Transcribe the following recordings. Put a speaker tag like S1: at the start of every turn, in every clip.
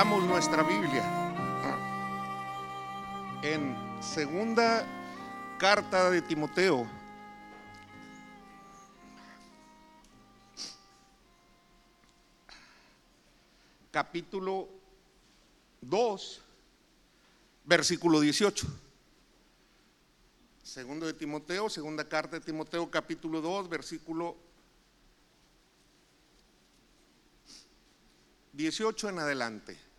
S1: abramos nuestra Biblia en segunda carta de Timoteo. Capítulo 2, versículo 18. Segundo de Timoteo, segunda carta de Timoteo, capítulo 2, versículo 18 en adelante.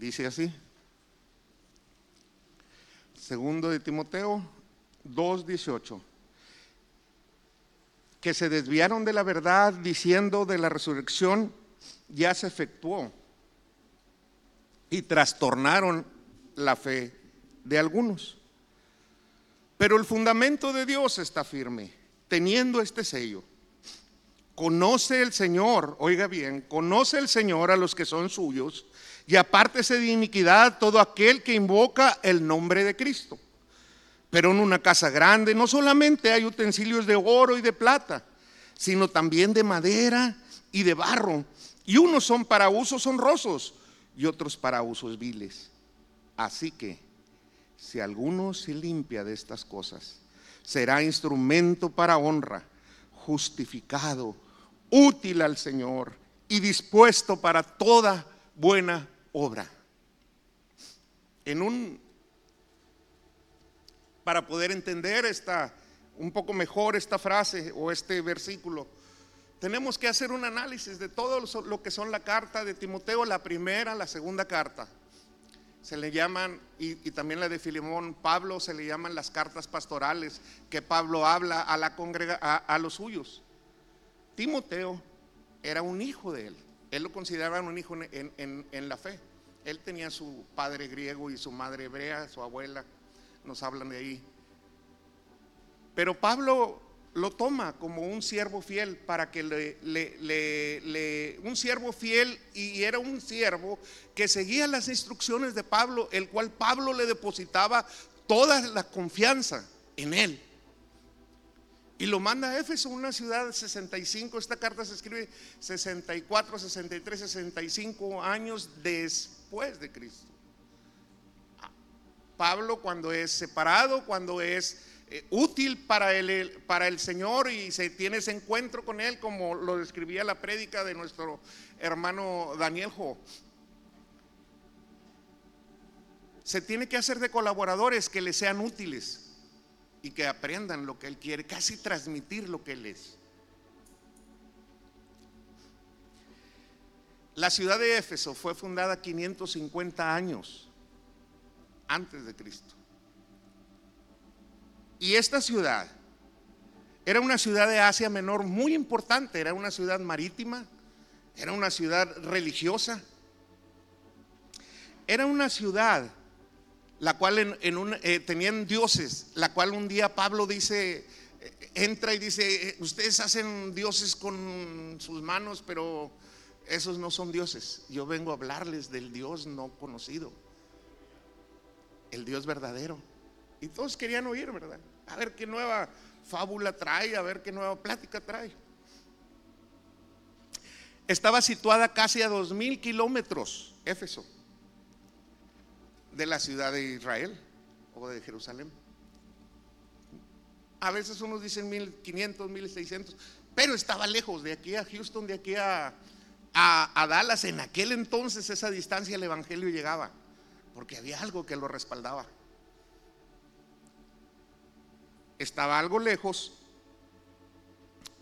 S1: Dice así. Segundo de Timoteo 2:18. Que se desviaron de la verdad diciendo de la resurrección ya se efectuó y trastornaron la fe de algunos. Pero el fundamento de Dios está firme, teniendo este sello. Conoce el Señor, oiga bien, conoce el Señor a los que son suyos y apártese de iniquidad todo aquel que invoca el nombre de Cristo. Pero en una casa grande no solamente hay utensilios de oro y de plata, sino también de madera y de barro. Y unos son para usos honrosos y otros para usos viles. Así que, si alguno se limpia de estas cosas, será instrumento para honra, justificado, útil al Señor y dispuesto para toda buena obra. En un para poder entender esta un poco mejor esta frase o este versículo, tenemos que hacer un análisis de todo lo que son la carta de Timoteo, la primera, la segunda carta. Se le llaman, y, también la de Filemón, Pablo, se le llaman las cartas pastorales que Pablo habla a, la congrega, a, los suyos. Timoteo era un hijo de él. Él lo consideraba un hijo en, la fe. Él tenía su padre griego y su madre hebrea, su abuela, nos hablan de ahí. Pero Pablo lo toma como un siervo fiel para que le, le, un siervo fiel y era un siervo que seguía las instrucciones de Pablo, el cual Pablo le depositaba toda la confianza en él. Y lo manda a Éfeso, una ciudad de 65, esta carta se escribe 64, 63, 65 años después de Cristo. Pablo cuando es separado, cuando es eh, útil para el, para el Señor y se tiene ese encuentro con Él, como lo describía la prédica de nuestro hermano Daniel Jo. Se tiene que hacer de colaboradores que le sean útiles y que aprendan lo que Él quiere, casi transmitir lo que Él es. La ciudad de Éfeso fue fundada 550 años antes de Cristo. Y esta ciudad era una ciudad de Asia Menor muy importante, era una ciudad marítima, era una ciudad religiosa, era una ciudad la cual en, un, eh, tenían dioses, la cual un día Pablo dice, eh, entra y dice, eh, ustedes hacen dioses con sus manos, pero esos no son dioses. Yo vengo a hablarles del Dios no conocido, el Dios verdadero. Y todos querían oír, ¿verdad? A ver qué nueva fábula trae, a ver qué nueva plática trae. Estaba situada casi a dos mil kilómetros, Éfeso, de la ciudad de Israel o de Jerusalén. A veces unos dicen 1500, 1600, pero estaba lejos, de aquí a Houston, de aquí a, a, a Dallas. En aquel entonces esa distancia el Evangelio llegaba, porque había algo que lo respaldaba estaba algo lejos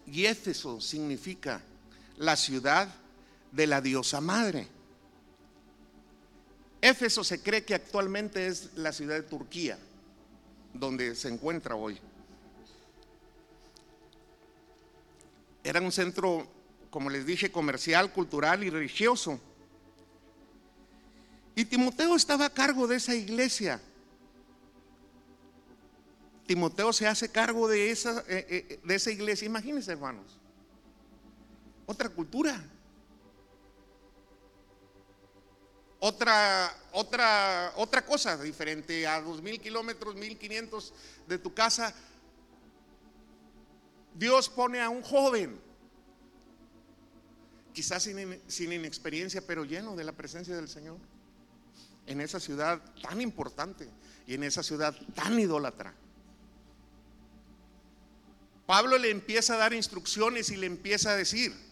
S1: y Éfeso significa la ciudad de la diosa madre. Éfeso se cree que actualmente es la ciudad de Turquía, donde se encuentra hoy. Era un centro, como les dije, comercial, cultural y religioso. Y Timoteo estaba a cargo de esa iglesia. Timoteo se hace cargo de esa, eh, eh, de esa iglesia. Imagínense, hermanos. Otra cultura. Otra, otra, otra cosa diferente a dos mil kilómetros, mil quinientos de tu casa. Dios pone a un joven, quizás sin, sin inexperiencia, pero lleno de la presencia del Señor, en esa ciudad tan importante y en esa ciudad tan idólatra. Pablo le empieza a dar instrucciones y le empieza a decir,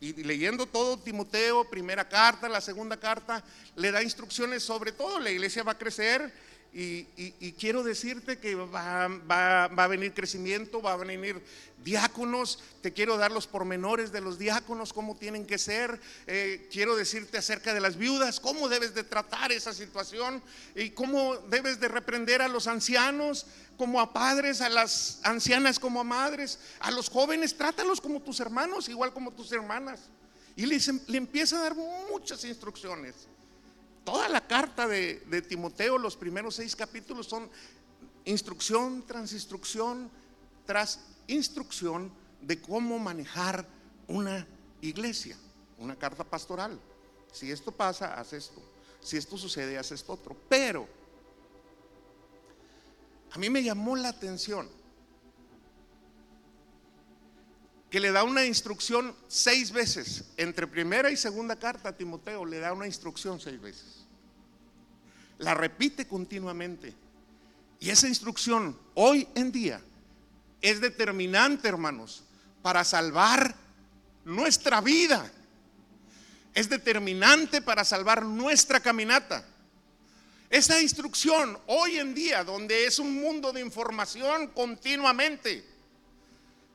S1: y leyendo todo Timoteo, primera carta, la segunda carta, le da instrucciones sobre todo, la iglesia va a crecer y, quiero decirte que va, a venir crecimiento, va a venir diáconos, te quiero dar los pormenores de los diáconos, cómo tienen que ser, eh, quiero decirte acerca de las viudas, cómo debes de tratar esa situación y cómo debes de reprender a los ancianos como a padres, a las ancianas como a madres, a los jóvenes, trátalos como tus hermanos, igual como tus hermanas. Y le, le empieza a dar muchas instrucciones. Toda la carta de, Timoteo, los primeros seis capítulos son instrucción tras instrucción tras instrucción de cómo manejar una iglesia, una carta pastoral. Si esto pasa, haz esto. Si esto sucede, haz esto otro. Pero a mí me llamó la atención le da una instrucción seis veces. Entre primera y segunda carta a Timoteo le da una instrucción seis veces. La repite continuamente. Y esa instrucción hoy en día es determinante, hermanos, para salvar nuestra vida. Es determinante para salvar nuestra caminata. Esa instrucción hoy en día, donde es un mundo de información continuamente,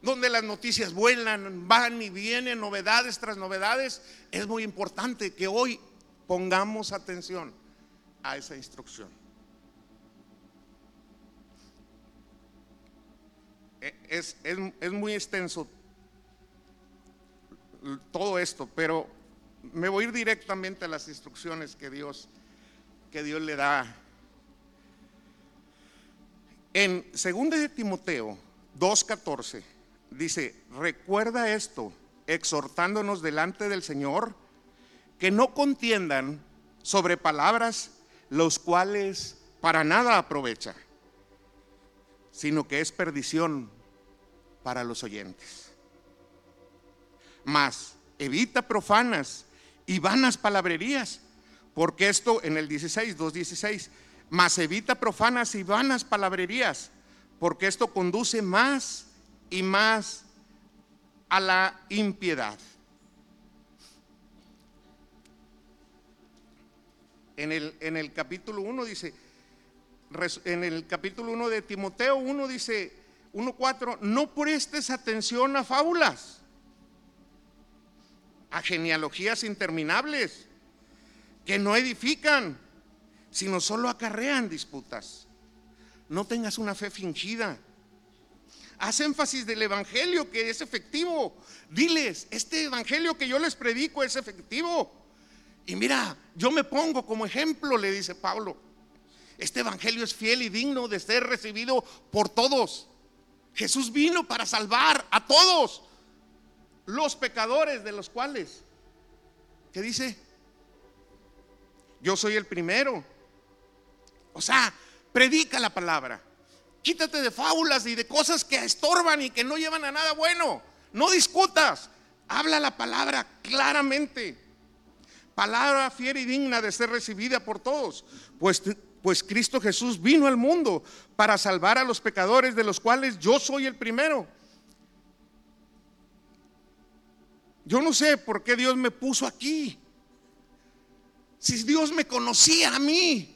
S1: donde las noticias vuelan, van y vienen, novedades tras novedades, es muy importante que hoy pongamos atención a esa instrucción. E, es, es, muy extenso todo esto, pero me voy a ir directamente a las instrucciones que Dios, que Dios le da. En 2 de Timoteo 2.14 dice, recuerda esto, exhortándonos delante del Señor, que no contiendan sobre palabras los cuales para nada aprovecha, sino que es perdición para los oyentes. Mas evita profanas y vanas palabrerías, porque esto en el 16, 2.16, mas evita profanas y vanas palabrerías, porque esto conduce más y más a la impiedad. En el, en el capítulo 1 dice, en el capítulo 1 de Timoteo 1 dice, 1.4, no prestes atención a fábulas, a genealogías interminables, que no edifican, sino solo acarrean disputas. No tengas una fe fingida haz énfasis del Evangelio que es efectivo. Diles, este Evangelio que yo les predico es efectivo. Y mira, yo me pongo como ejemplo, le dice Pablo. Este Evangelio es fiel y digno de ser recibido por todos. Jesús vino para salvar a todos los pecadores de los cuales, ¿qué dice? Yo soy el primero. O sea, predica la palabra. Quítate de fábulas y de cosas que estorban y que no llevan a nada bueno. No discutas. Habla la palabra claramente. Palabra fiera y digna de ser recibida por todos. Pues, pues Cristo Jesús vino al mundo para salvar a los pecadores, de los cuales yo soy el primero. Yo no sé por qué Dios me puso aquí. Si Dios me conocía a mí,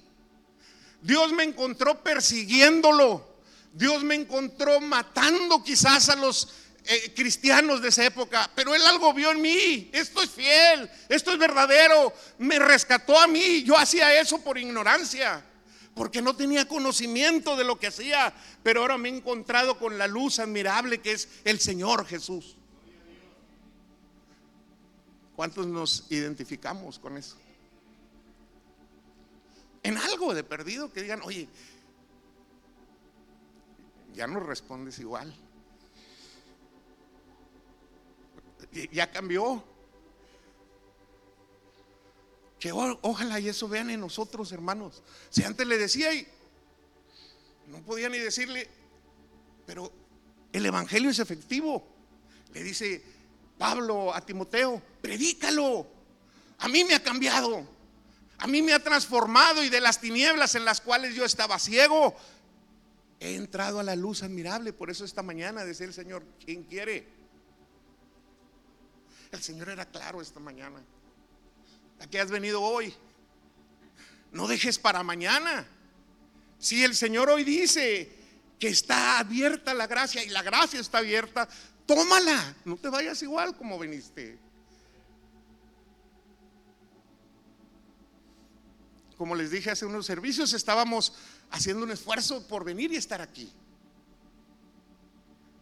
S1: Dios me encontró persiguiéndolo. Dios me encontró matando quizás a los eh, cristianos de esa época, pero Él algo vio en mí. Esto es fiel, esto es verdadero. Me rescató a mí. Yo hacía eso por ignorancia, porque no tenía conocimiento de lo que hacía, pero ahora me he encontrado con la luz admirable que es el Señor Jesús. ¿Cuántos nos identificamos con eso? En algo de perdido que digan, oye, ya no respondes igual. Ya cambió. Que ojalá y eso vean en nosotros, hermanos. Si antes le decía y no podía ni decirle, pero El Evangelio es efectivo. Le dice Pablo a Timoteo, predícalo. A mí me ha cambiado. A mí me ha transformado y de las tinieblas en las cuales yo estaba ciego, he entrado a la luz admirable. Por eso esta mañana decía el Señor, ¿quién quiere? El Señor era claro esta mañana. ¿A qué has venido hoy? No dejes para mañana. Si el Señor hoy dice que está abierta la gracia y la gracia está abierta, tómala. No te vayas igual como viniste. Como les dije hace unos servicios, estábamos haciendo un esfuerzo por venir y estar aquí.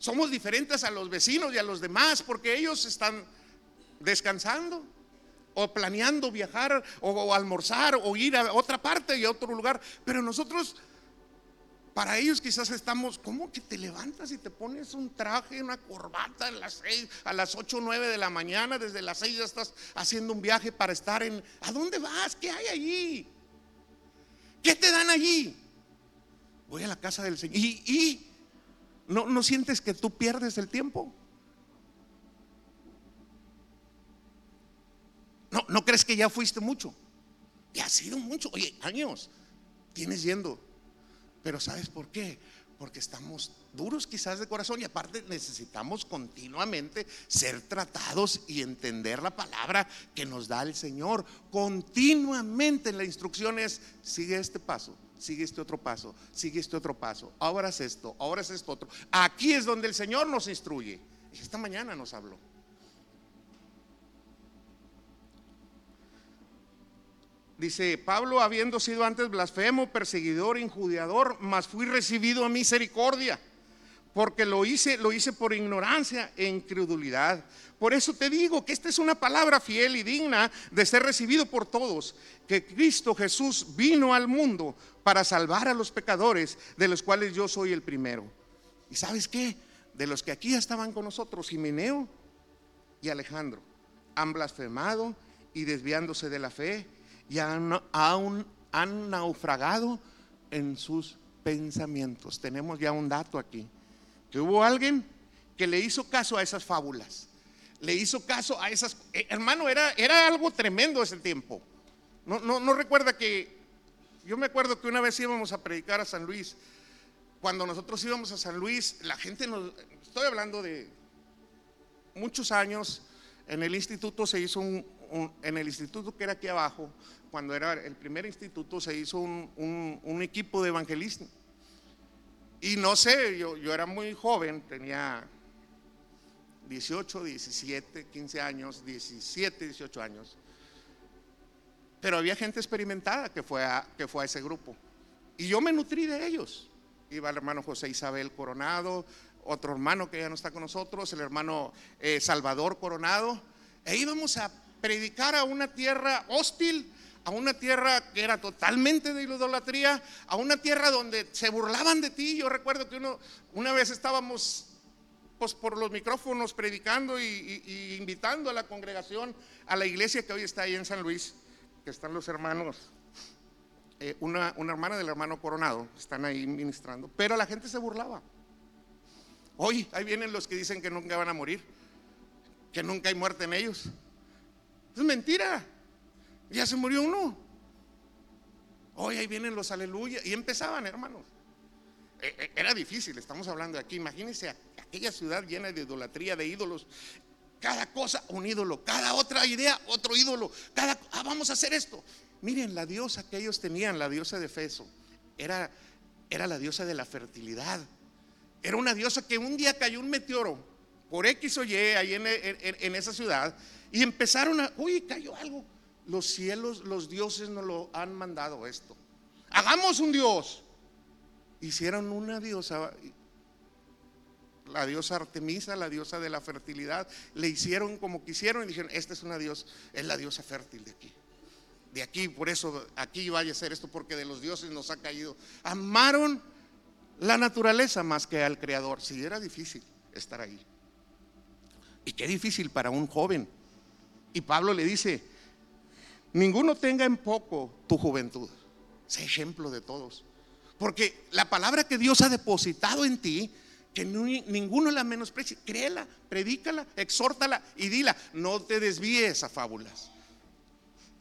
S1: Somos diferentes a los vecinos y a los demás porque ellos están descansando o planeando viajar o, almorzar o ir a otra parte y a otro lugar. Pero nosotros, para ellos quizás estamos, ¿cómo que te levantas y te pones un traje, una corbata a las seis, a las 8 o 9 de la mañana? Desde las 6 ya estás haciendo un viaje para estar en... ¿A dónde vas? ¿Qué hay allí? ¿Qué te dan allí? Voy a la casa del Señor. ¿Y, ¿no, ¿no sientes que tú pierdes el tiempo? No, ¿no crees que ya fuiste mucho? Ya ha sido mucho. Oye, años tienes yendo. Pero ¿sabes por qué? Porque estamos duros quizás de corazón y aparte necesitamos continuamente ser tratados y entender la palabra que nos da el Señor. Continuamente la instrucción es, sigue este paso, sigue este otro paso, sigue este otro paso, ahora es esto, ahora es esto otro. Aquí es donde el Señor nos instruye. Esta mañana nos habló. Dice, Pablo habiendo sido antes blasfemo, perseguidor, injudiador, mas fui recibido a misericordia, porque lo hice, lo hice por ignorancia e incredulidad. Por eso te digo que esta es una palabra fiel y digna de ser recibido por todos, que Cristo Jesús vino al mundo para salvar a los pecadores, de los cuales yo soy el primero. ¿Y sabes qué? De los que aquí estaban con nosotros, Jimeneo y Alejandro, han blasfemado y desviándose de la fe y aún han naufragado en sus pensamientos. Tenemos ya un dato aquí, que hubo alguien que le hizo caso a esas fábulas, le hizo caso a esas... Eh, hermano, era, era algo tremendo ese tiempo. No, no, no recuerda que... Yo me acuerdo que una vez íbamos a predicar a San Luis. Cuando nosotros íbamos a San Luis, la gente nos... Estoy hablando de muchos años. En el instituto se hizo un, en el instituto que era aquí abajo, cuando era el primer instituto, se hizo un, equipo de evangelismo. Y no sé, yo, yo era muy joven, tenía 18, 17, 15 años, 17, 18 años. Pero había gente experimentada que fue a, que fue a ese grupo. Y yo me nutrí de ellos. Iba el hermano José Isabel Coronado, otro hermano que ya no está con nosotros, el hermano eh, Salvador Coronado. E íbamos a predicar a una tierra hostil, a una tierra que era totalmente de idolatría, a una tierra donde se burlaban de ti. Yo recuerdo que uno, una vez estábamos pues, por los micrófonos predicando y, invitando a la congregación a la iglesia que hoy está ahí en San Luis, que están los hermanos, eh, una, una hermana del hermano Coronado, están ahí ministrando, pero la gente se burlaba. Hoy ahí vienen los que dicen que nunca van a morir, que nunca hay muerte en ellos. Es mentira. Ya se murió uno. Hoy ahí vienen los aleluya. Y empezaban, hermanos. E, e, era difícil, estamos hablando de aquí. Imagínense aquella ciudad llena de idolatría, de ídolos. Cada cosa un ídolo, cada otra idea otro ídolo. Cada, ah, vamos a hacer esto. Miren, la diosa que ellos tenían, la diosa de Feso, era, era la diosa de la fertilidad. Era una diosa que un día cayó un meteoro por X o Y ahí en, en esa ciudad y empezaron a, uy, cayó algo. Los cielos, los dioses nos lo han mandado esto. Hagamos un dios. Hicieron una diosa, la diosa Artemisa, la diosa de la fertilidad, le hicieron como quisieron y dijeron, esta es una diosa, es la diosa fértil de aquí. De aquí, por eso aquí vaya a ser esto, porque de los dioses nos ha caído. Amaron la naturaleza más que al Creador. Si era difícil estar ahí. Y qué difícil para un joven y Pablo le dice, ninguno tenga en poco tu juventud. Sé ejemplo de todos. Porque la palabra que Dios ha depositado en ti Que ninguno la menosprecie. Créela, predícala, exhórtala y dila. No te desvíes a fábulas.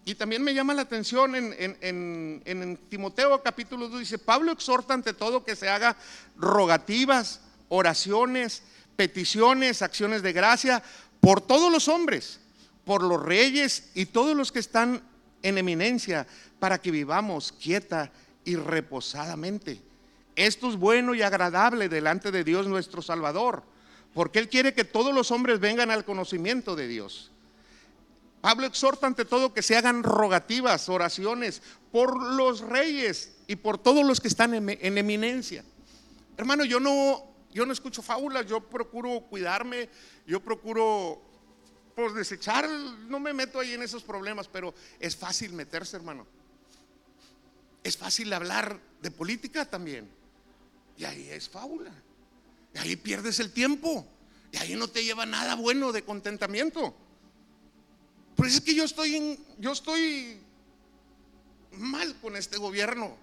S1: Y también me llama la atención en, en, Timoteo capítulo 2, dice, Pablo exhorta ante todo que se haga rogativas, oraciones, peticiones, acciones de gracia por todos los hombres, por los reyes y todos los que están en eminencia, para que vivamos quieta y reposadamente. Esto es bueno y agradable delante de Dios nuestro Salvador, porque Él quiere que todos los hombres vengan al conocimiento de Dios. Pablo exhorta ante todo que se hagan rogativas, oraciones por los reyes y por todos los que están en, eminencia. Hermano, yo no, yo no escucho fábulas, yo procuro cuidarme, yo procuro pues desechar, no me meto ahí en esos problemas, pero es fácil meterse, hermano. Es fácil hablar de política también. Y ahí es fábula. Y ahí pierdes el tiempo. Y ahí no te lleva nada bueno de contentamiento. Pues es que yo estoy, en, yo estoy mal con este gobierno.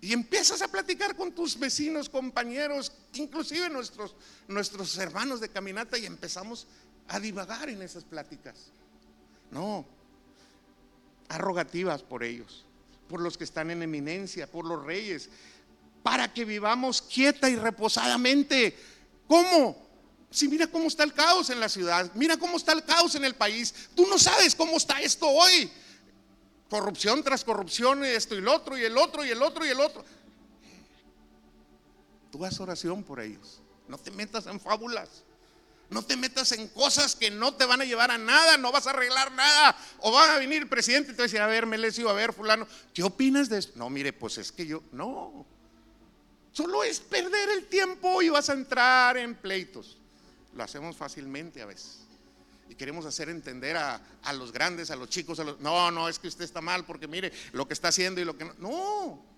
S1: Y empiezas a platicar con tus vecinos, compañeros, inclusive nuestros, nuestros hermanos de caminata y empezamos a divagar en esas pláticas. No, arrogativas por ellos, por los que están en eminencia, por los reyes, para que vivamos quieta y reposadamente. ¿Cómo? Si mira cómo está el caos en la ciudad, mira cómo está el caos en el país. Tú no sabes cómo está esto hoy. Corrupción tras corrupción, esto y el otro, y el otro, y el otro, y el otro. Tú haz oración por ellos. No te metas en fábulas. No te metas en cosas que no te van a llevar a nada, no vas a arreglar nada. O va a venir el presidente y te va a decir, a ver, Melesio, a ver, fulano, ¿qué opinas de esto? No, mire, pues es que yo, no. Solo es perder el tiempo y vas a entrar en pleitos. Lo hacemos fácilmente a veces. Y queremos hacer entender a, los grandes, a los chicos, a los... No, no, es que usted está mal porque mire lo que está haciendo y lo que no... No.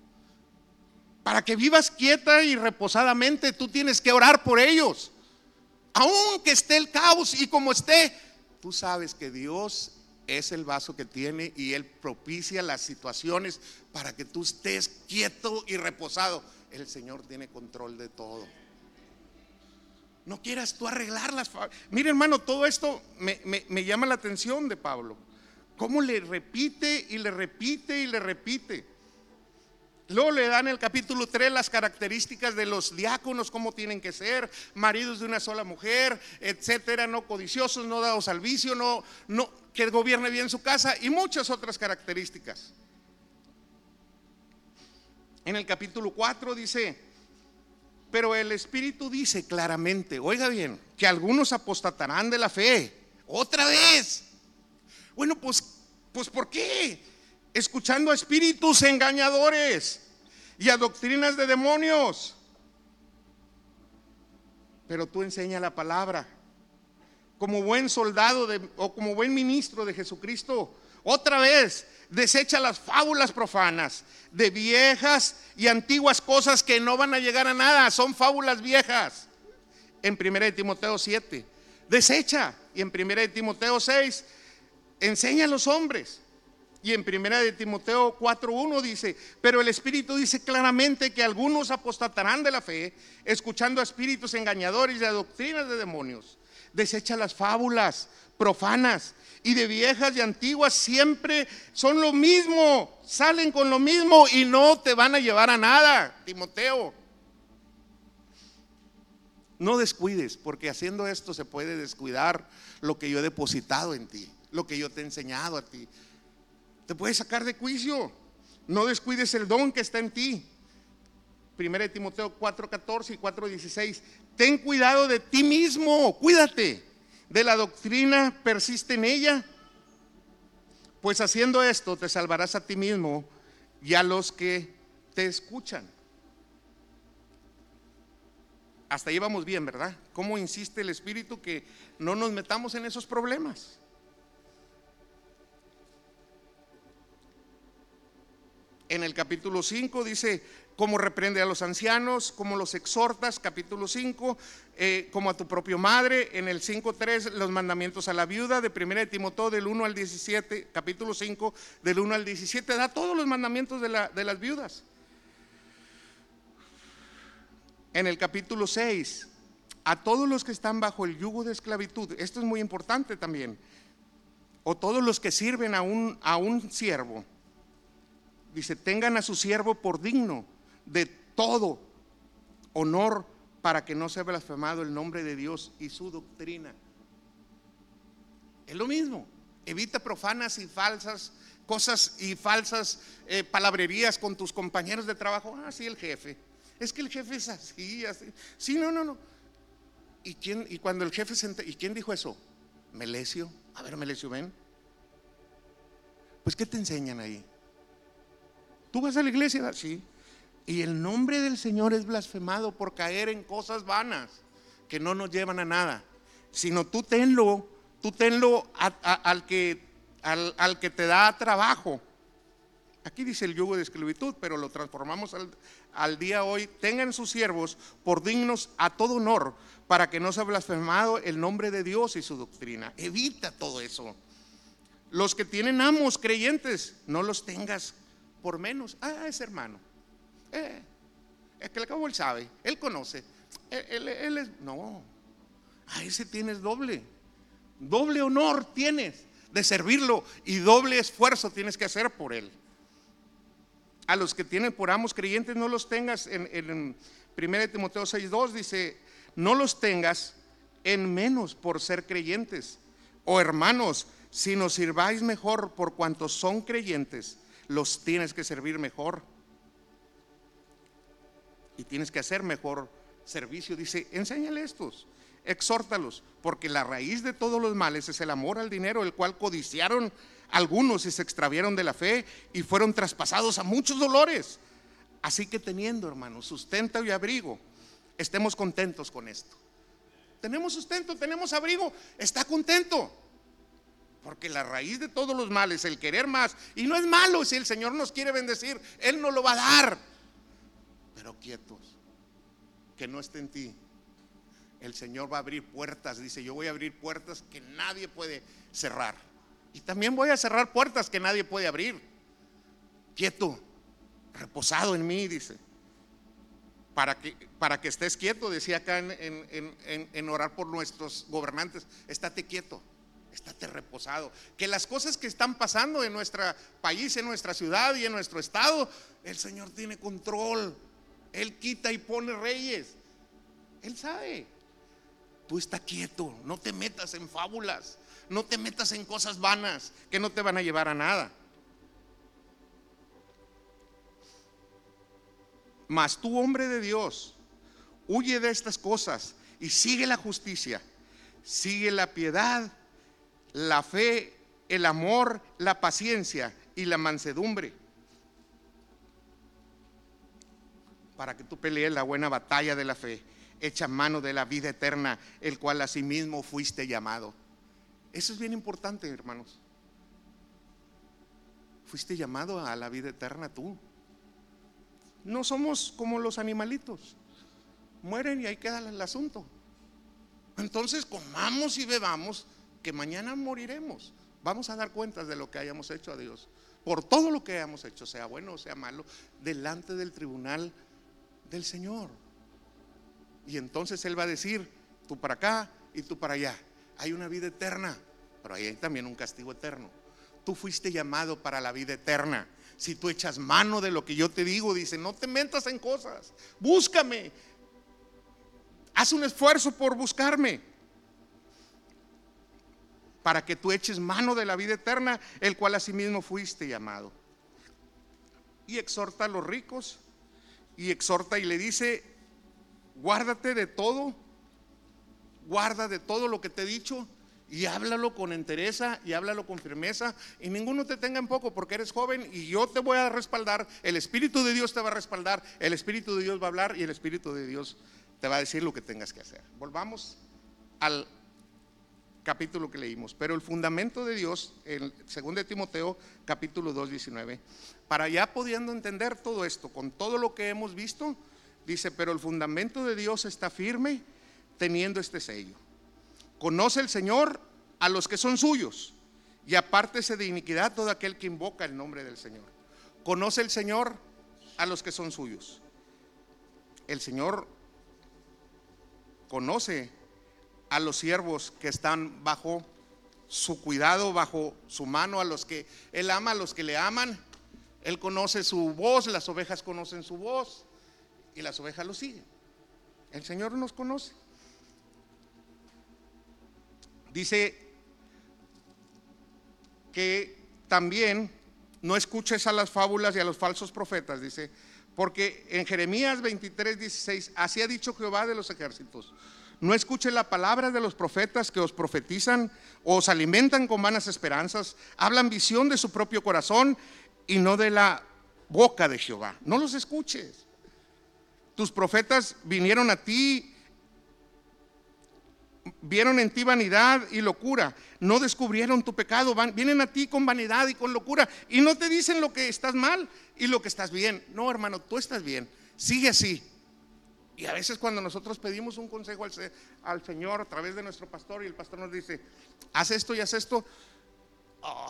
S1: Para que vivas quieta y reposadamente, tú tienes que orar por ellos. Aunque esté el caos y como esté, tú sabes que Dios es el vaso que tiene y Él propicia las situaciones para que tú estés quieto y reposado. El Señor tiene control de todo. No quieras tú arreglarlas. Mire hermano, todo esto me, llama la atención de Pablo. Cómo le repite y le repite y le repite. Luego le dan el capítulo 3 las características de los diáconos, cómo tienen que ser, maridos de una sola mujer, etcétera, no codiciosos, no dados al vicio, no, no, que gobierne bien su casa y muchas otras características. En el capítulo 4 dice, pero el Espíritu dice claramente, oiga bien, que algunos apostatarán de la fe. Otra vez. Bueno, pues, pues ¿por qué? Escuchando a espíritus engañadores y a doctrinas de demonios. Pero tú enseña la palabra. Como buen soldado o como buen ministro de Jesucristo, otra vez desecha las fábulas profanas de viejas y antiguas cosas que no van a llegar a nada, son fábulas viejas. En 1 Timoteo 7, desecha. Y en 1 Timoteo 6, enseña a los hombres. Y en 1 Timoteo 4.1 dice, pero el Espíritu dice claramente que algunos apostatarán de la fe, escuchando a espíritus engañadores y a doctrinas de demonios. Desecha las fábulas profanas y de viejas y antiguas siempre son lo mismo, salen con lo mismo y no te van a llevar a nada, Timoteo. No descuides, porque haciendo esto se puede descuidar lo que yo he depositado en ti, lo que yo te he enseñado a ti. Te puede sacar de juicio. No descuides el don que está en ti. Primera de Timoteo 4:14 y 4:16. Ten cuidado de ti mismo, cuídate de la doctrina persiste en ella, pues haciendo esto te salvarás a ti mismo y a los que te escuchan. Hasta ahí vamos bien, ¿verdad? ¿Cómo insiste el Espíritu que no nos metamos en esos problemas? En el capítulo 5 dice, cómo reprende a los ancianos, cómo los exhortas, capítulo 5, eh, como a tu propio madre, en el 5.3 los mandamientos a la viuda, de 1 de Timoteo del 1 al 17, capítulo 5 del 1 al 17, da todos los mandamientos de, las viudas. En el capítulo 6 a todos los que están bajo el yugo de esclavitud, esto es muy importante también, o todos los que sirven a un siervo, dice, tengan a su siervo por digno de todo honor para que no sea blasfemado el nombre de Dios y su doctrina. Es lo mismo, evita profanas y falsas cosas y falsas eh, palabrerías con tus compañeros de trabajo. Ah, sí, el jefe. Es que el jefe es así, así. Sí, no, no, no. ¿Y, quién, y cuando el jefe se ¿y quién dijo eso? Melesio. A ver, Melesio, ven. Pues, ¿qué te enseñan ahí? ¿Tú vas a la iglesia? Sí. Y el nombre del Señor es blasfemado por caer en cosas vanas que no nos llevan a nada. Sino tú tenlo, tú tenlo al, que, al, que te da trabajo. Aquí dice el yugo de esclavitud, pero lo transformamos al, al, día hoy. Tengan sus siervos por dignos a todo honor, para que no sea blasfemado el nombre de Dios y su doctrina. Evita todo eso. Los que tienen amos creyentes, no los tengas por menos. Ah, es hermano. Eh, es que el cabo él sabe, él conoce. Él, él es, no, a ese tienes doble. Doble honor tienes de servirlo y doble esfuerzo tienes que hacer por él. A los que tienen por amos creyentes no los tengas en, en 1 Timoteo 6.2 dice, no los tengas en menos por ser creyentes. O hermanos, si nos sirváis mejor por cuantos son creyentes, los tienes que servir mejor. Y tienes que hacer mejor servicio. Dice, enséñale estos, exhórtalos, porque la raíz de todos los males es el amor al dinero, el cual codiciaron algunos y se extraviaron de la fe y fueron traspasados a muchos dolores. Así que teniendo, hermanos, sustento y abrigo, estemos contentos con esto. Tenemos sustento, tenemos abrigo, está contento. Porque la raíz de todos los males, el querer más, y no es malo si el Señor nos quiere bendecir, Él nos lo va a dar. Pero quietos, que no esté en ti. El Señor va a abrir puertas, dice, yo voy a abrir puertas que nadie puede cerrar. Y también voy a cerrar puertas que nadie puede abrir. Quieto, reposado en mí, dice para que, para que estés quieto, decía acá en, orar por nuestros gobernantes, estate quieto, estate reposado. Que las cosas que están pasando en nuestro país, en nuestra ciudad y en nuestro estado, el Señor tiene control. Él quita y pone reyes. Él sabe. Tú estás quieto, no te metas en fábulas, no te metas en cosas vanas que no te van a llevar a nada. Mas tú, hombre de Dios, huye de estas cosas y sigue la justicia, sigue la piedad, la fe, el amor, la paciencia y la mansedumbre. Para que tú pelees la buena batalla de la fe, echa mano de la vida eterna, el cual asimismo fuiste llamado. Eso es bien importante, hermanos. Fuiste llamado a la vida eterna tú. No somos como los animalitos. Mueren y ahí queda el asunto. Entonces comamos y bebamos que mañana moriremos. Vamos a dar cuentas de lo que hayamos hecho a Dios. Por todo lo que hayamos hecho, sea bueno o sea malo, delante del tribunal del Señor. Y entonces Él va a decir, tú para acá y tú para allá. Hay una vida eterna, pero hay también un castigo eterno. Tú fuiste llamado para la vida eterna si tú echas mano de lo que yo te digo, dice, no te metas en cosas, búscame, haz un esfuerzo por buscarme, para que tú eches mano de la vida eterna, el cual asimismo fuiste llamado. Y exhorta a los ricos, y exhorta y le dice, guárdate de todo, guarda de todo lo que te he dicho, y háblalo con entereza y háblalo con firmeza y ninguno te tenga en poco porque eres joven y yo te voy a respaldar, el Espíritu de Dios te va a respaldar, el Espíritu de Dios va a hablar y el Espíritu de Dios te va a decir lo que tengas que hacer. Volvamos al capítulo que leímos, pero el fundamento de Dios, en 2 Timoteo capítulo 2, 19, para ya pudiendo entender todo esto, con todo lo que hemos visto, dice, pero el fundamento de Dios está firme teniendo este sello Conoce el Señor a los que son suyos y apártese de iniquidad todo aquel que invoca el nombre del Señor. Conoce el Señor a los que son suyos. El Señor conoce a los siervos que están bajo su cuidado, bajo su mano, a los que Él ama, a los que le aman. Él conoce su voz, las ovejas conocen su voz y las ovejas lo siguen. El Señor nos conoce. Dice que también no escuches a las fábulas y a los falsos profetas, dice, porque en Jeremías 23, 16, así ha dicho Jehová de los ejércitos. No escuche la palabra de los profetas que os profetizan o os alimentan con vanas esperanzas, hablan visión de su propio corazón y no de la boca de Jehová. No los escuches. Tus profetas vinieron a ti vieron en ti vanidad y locura, no descubrieron tu pecado, vienen a ti con vanidad y con locura y no te dicen lo que estás mal y lo que estás bien. No, hermano, tú estás bien, sigue así. Y a veces cuando nosotros pedimos un consejo al, Señor a través de nuestro pastor y el pastor nos dice, haz esto y haz esto, ah,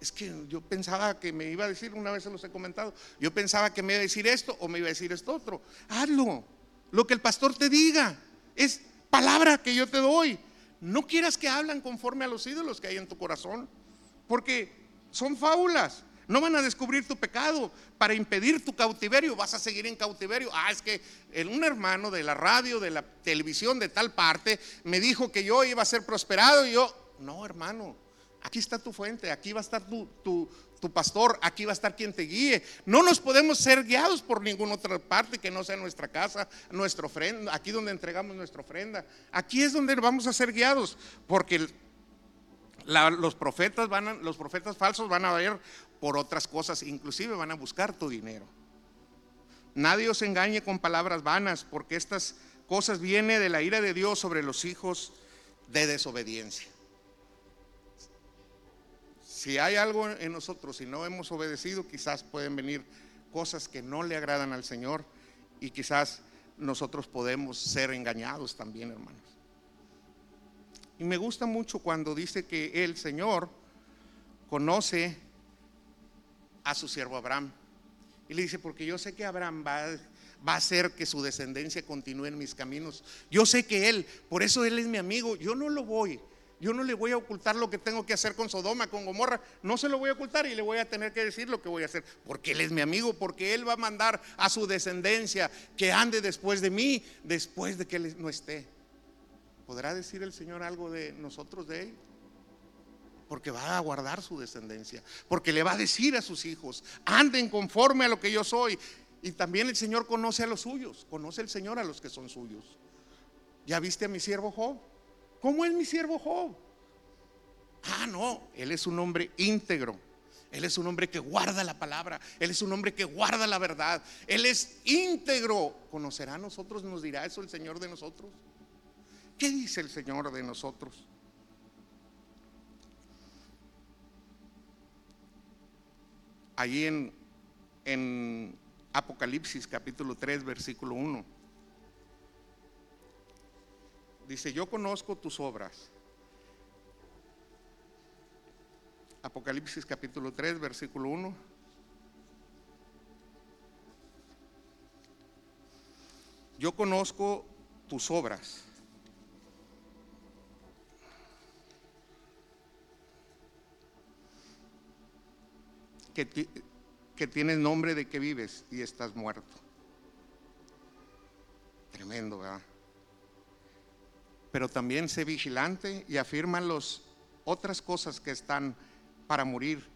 S1: es que yo pensaba que me iba a decir, una vez se los he comentado, yo pensaba que me iba a decir esto o me iba a decir esto otro. Hazlo, lo que el pastor te diga. Es palabra que yo te doy. No quieras que hablan conforme a los ídolos que hay en tu corazón, porque son fábulas. No van a descubrir tu pecado para impedir tu cautiverio. Vas a seguir en cautiverio. Ah, es que un hermano de la radio, de la televisión, de tal parte, me dijo que yo iba a ser prosperado. Y yo, no, hermano, aquí está tu fuente, aquí va a estar tu, pastor, aquí va a estar quien te guíe. No nos podemos ser guiados por ninguna otra parte que no sea nuestra casa, nuestra ofrenda, aquí donde entregamos nuestra ofrenda. Aquí es donde vamos a ser guiados, porque los profetas van los profetas falsos van a ver por otras cosas, inclusive van a buscar tu dinero. Nadie os engañe con palabras vanas, porque estas cosas vienen de la ira de Dios sobre los hijos de desobediencia si hay algo en nosotros y no hemos obedecido, quizás pueden venir cosas que no le agradan al Señor y quizás nosotros podemos ser engañados también, hermanos. Y me gusta mucho cuando dice que el Señor conoce a su siervo Abraham. Y le dice, porque yo sé que Abraham va, va a hacer que su descendencia continúe en mis caminos. Yo sé que Él, por eso Él es mi amigo, yo no lo voy yo no le voy a ocultar lo que tengo que hacer con Sodoma, con Gomorra. No se lo voy a ocultar y le voy a tener que decir lo que voy a hacer. Porque Él es mi amigo, porque Él va a mandar a su descendencia que ande después de mí, después de que Él no esté. ¿Podrá decir el Señor algo de nosotros, de Él? Porque va a guardar su descendencia. Porque le va a decir a sus hijos, anden conforme a lo que yo soy. Y también el Señor conoce a los suyos. Conoce el Señor a los que son suyos. ¿Ya viste a mi siervo Job? ¿Cómo es mi siervo Job? Ah, no, él es un hombre íntegro. Él es un hombre que guarda la palabra. Él es un hombre que guarda la verdad. Él es íntegro. ¿Conocerá a nosotros? ¿Nos dirá eso el Señor de nosotros? ¿Qué dice el Señor de nosotros? Allí en, en Apocalipsis capítulo 3, versículo 1. Dice, yo conozco tus obras. Apocalipsis capítulo 3, versículo 1. Yo conozco tus obras. Que, que tienes nombre de que vives y estás muerto. Tremendo, ¿verdad? pero también sé vigilante y afirma las otras cosas que están para morir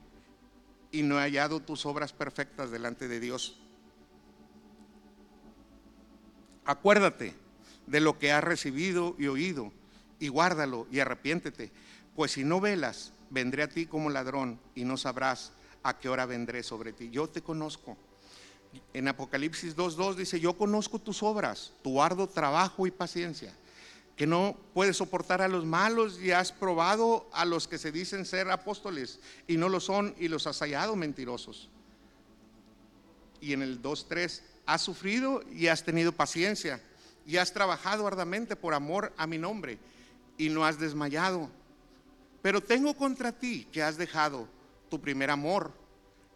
S1: y no he hallado tus obras perfectas delante de Dios. Acuérdate de lo que has recibido y oído y guárdalo y arrepiéntete, pues si no velas, vendré a ti como ladrón y no sabrás a qué hora vendré sobre ti. Yo te conozco. En Apocalipsis 2.2 dice, yo conozco tus obras, tu arduo trabajo y paciencia que no puedes soportar a los malos y has probado a los que se dicen ser apóstoles y no lo son y los has hallado mentirosos. Y en el 2.3, has sufrido y has tenido paciencia y has trabajado arduamente por amor a mi nombre y no has desmayado. Pero tengo contra ti que has dejado tu primer amor.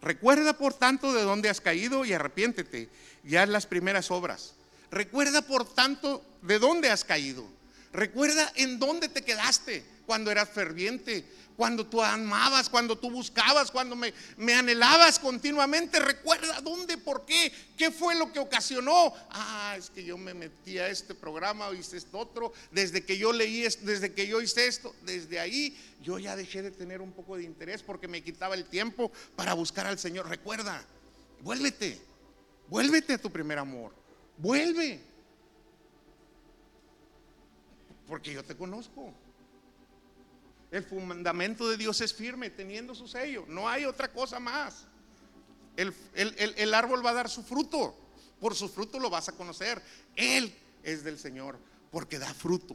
S1: Recuerda por tanto de dónde has caído y arrepiéntete y haz las primeras obras Recuerda por tanto de dónde has caído. Recuerda en dónde te quedaste cuando eras ferviente, cuando tú amabas, cuando tú buscabas, cuando me, me, anhelabas continuamente. Recuerda dónde, por qué, qué fue lo que ocasionó. Ah, es que yo me metí a este programa o hice esto otro. Desde que yo leí, desde que yo hice esto, desde ahí yo ya dejé de tener un poco de interés porque me quitaba el tiempo para buscar al Señor. Recuerda, vuélvete, vuélvete a tu primer amor. Vuelve. Porque yo te conozco. El fundamento de Dios es firme, teniendo su sello. No hay otra cosa más. El, árbol va a dar su fruto. Por su fruto lo vas a conocer. Él es del Señor, porque da fruto.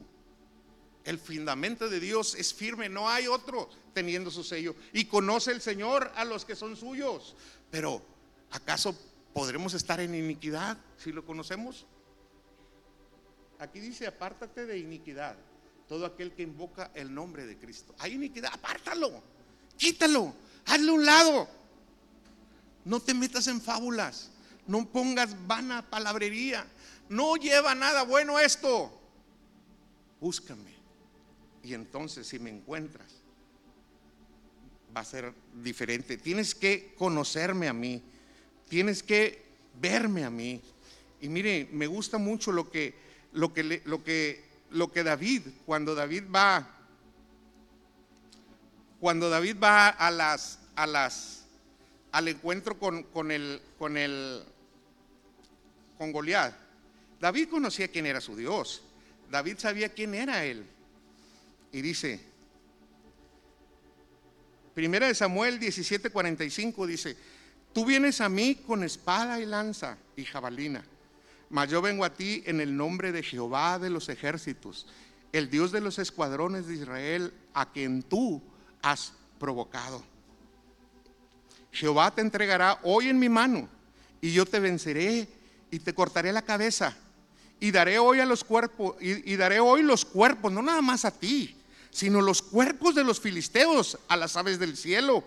S1: El fundamento de Dios es firme, no hay otro teniendo su sello. Y conoce el Señor a los que son suyos. Pero, ¿acaso podremos estar en iniquidad si lo conocemos? Aquí dice, apártate de iniquidad todo aquel que invoca el nombre de Cristo. Hay iniquidad, apártalo, quítalo, hazle un lado. No te metas en fábulas, no pongas vana palabrería, no lleva nada bueno esto. Búscame. Y entonces si me encuentras, va a ser diferente. Tienes que conocerme a mí, tienes que verme a mí. Y mire, me gusta mucho lo que, lo que, lo que lo que David, cuando David va, cuando David va a las, a las, al encuentro con, con el, con el, con Goliat, David conocía quién era su Dios. David sabía quién era él. Y dice, Primera de Samuel 17:45 dice, tú vienes a mí con espada y lanza y jabalina mas yo vengo a ti en el nombre de Jehová de los ejércitos, el Dios de los escuadrones de Israel, a quien tú has provocado. Jehová te entregará hoy en mi mano, y yo te venceré y te cortaré la cabeza. Y daré hoy a los cuerpos, y, y daré hoy los cuerpos, no nada más a ti, sino los cuerpos de los filisteos, a las aves del cielo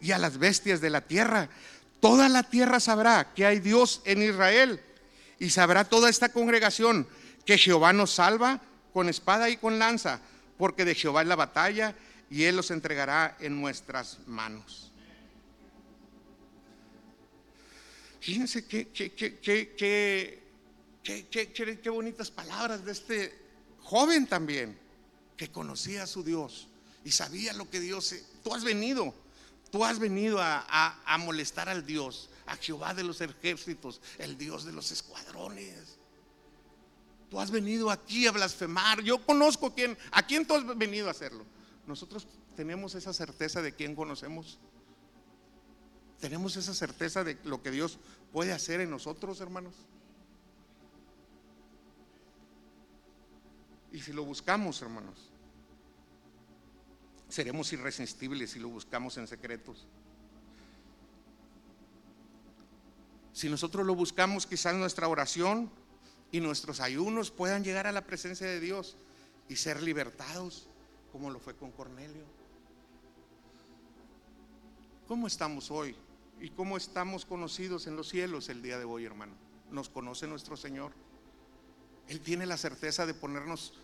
S1: y a las bestias de la tierra. Toda la tierra sabrá que hay Dios en Israel y sabrá toda esta congregación que Jehová nos salva con espada y con lanza, porque de Jehová es la batalla y Él los entregará en nuestras manos. Fíjense qué, qué, qué, qué, bonitas palabras de este joven también, que conocía a su Dios y sabía lo que Dios... Tú has venido, tú has venido a molestar al Dios a Jehová de los ejércitos, el Dios de los escuadrones. Tú has venido aquí a blasfemar. Yo conozco quién, a quién tú has venido a hacerlo. Nosotros tenemos esa certeza de quién conocemos. Tenemos esa certeza de lo que Dios puede hacer en nosotros, hermanos. Y si lo buscamos, hermanos, seremos irresistibles si lo buscamos en secretos. Si nosotros lo buscamos, quizás nuestra oración y nuestros ayunos puedan llegar a la presencia de Dios y ser libertados, como lo fue con Cornelio. ¿Cómo estamos hoy? ¿Y cómo estamos conocidos en los cielos el día de hoy, hermano? ¿Nos conoce nuestro Señor? Él tiene la certeza de ponernos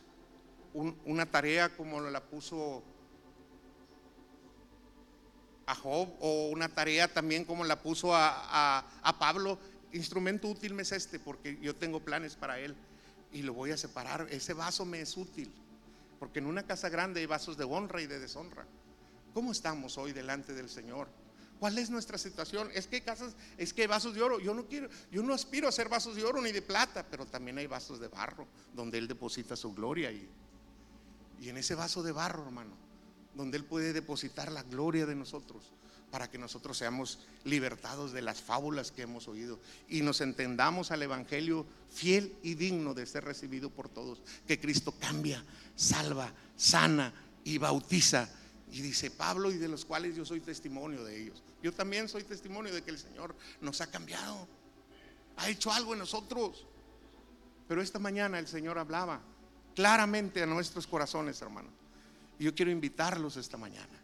S1: una tarea como la puso a Job o una tarea también como la puso a, Pablo, instrumento útil me es este porque yo tengo planes para él y lo voy a separar. Ese vaso me es útil porque en una casa grande hay vasos de honra y de deshonra. ¿Cómo estamos hoy delante del Señor? ¿Cuál es nuestra situación? Es que casas, es que hay vasos de oro. Yo no quiero, yo no aspiro a ser vasos de oro ni de plata, pero también hay vasos de barro donde Él deposita su gloria y, y en ese vaso de barro, hermano, donde Él puede depositar la gloria de nosotros para que nosotros seamos libertados de las fábulas que hemos oído y nos entendamos al Evangelio fiel y digno de ser recibido por todos, que Cristo cambia, salva, sana y bautiza. Y dice Pablo, y de los cuales yo soy testimonio de ellos. Yo también soy testimonio de que el Señor nos ha cambiado, ha hecho algo en nosotros. Pero esta mañana el Señor hablaba claramente a nuestros corazones, hermano. Yo quiero invitarlos esta mañana.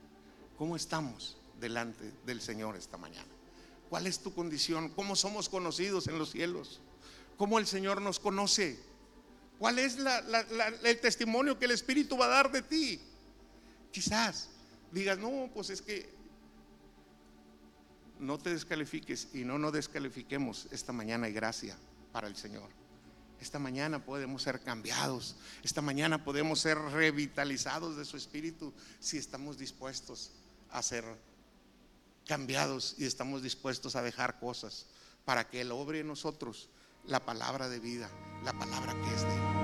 S1: ¿Cómo estamos delante del Señor esta mañana? ¿Cuál es tu condición? ¿Cómo somos conocidos en los cielos? cómo el Señor nos conoce. ¿Cuál es el testimonio que el Espíritu va a dar de ti? Quizás digas, no, pues es que no te descalifiques y no nos descalifiquemos esta mañana y gracia para el Señor. Esta mañana podemos ser cambiados, esta mañana podemos ser revitalizados de su espíritu si estamos dispuestos a ser cambiados y estamos dispuestos a dejar cosas para que Él obre en nosotros la palabra de vida, la palabra que es de Él.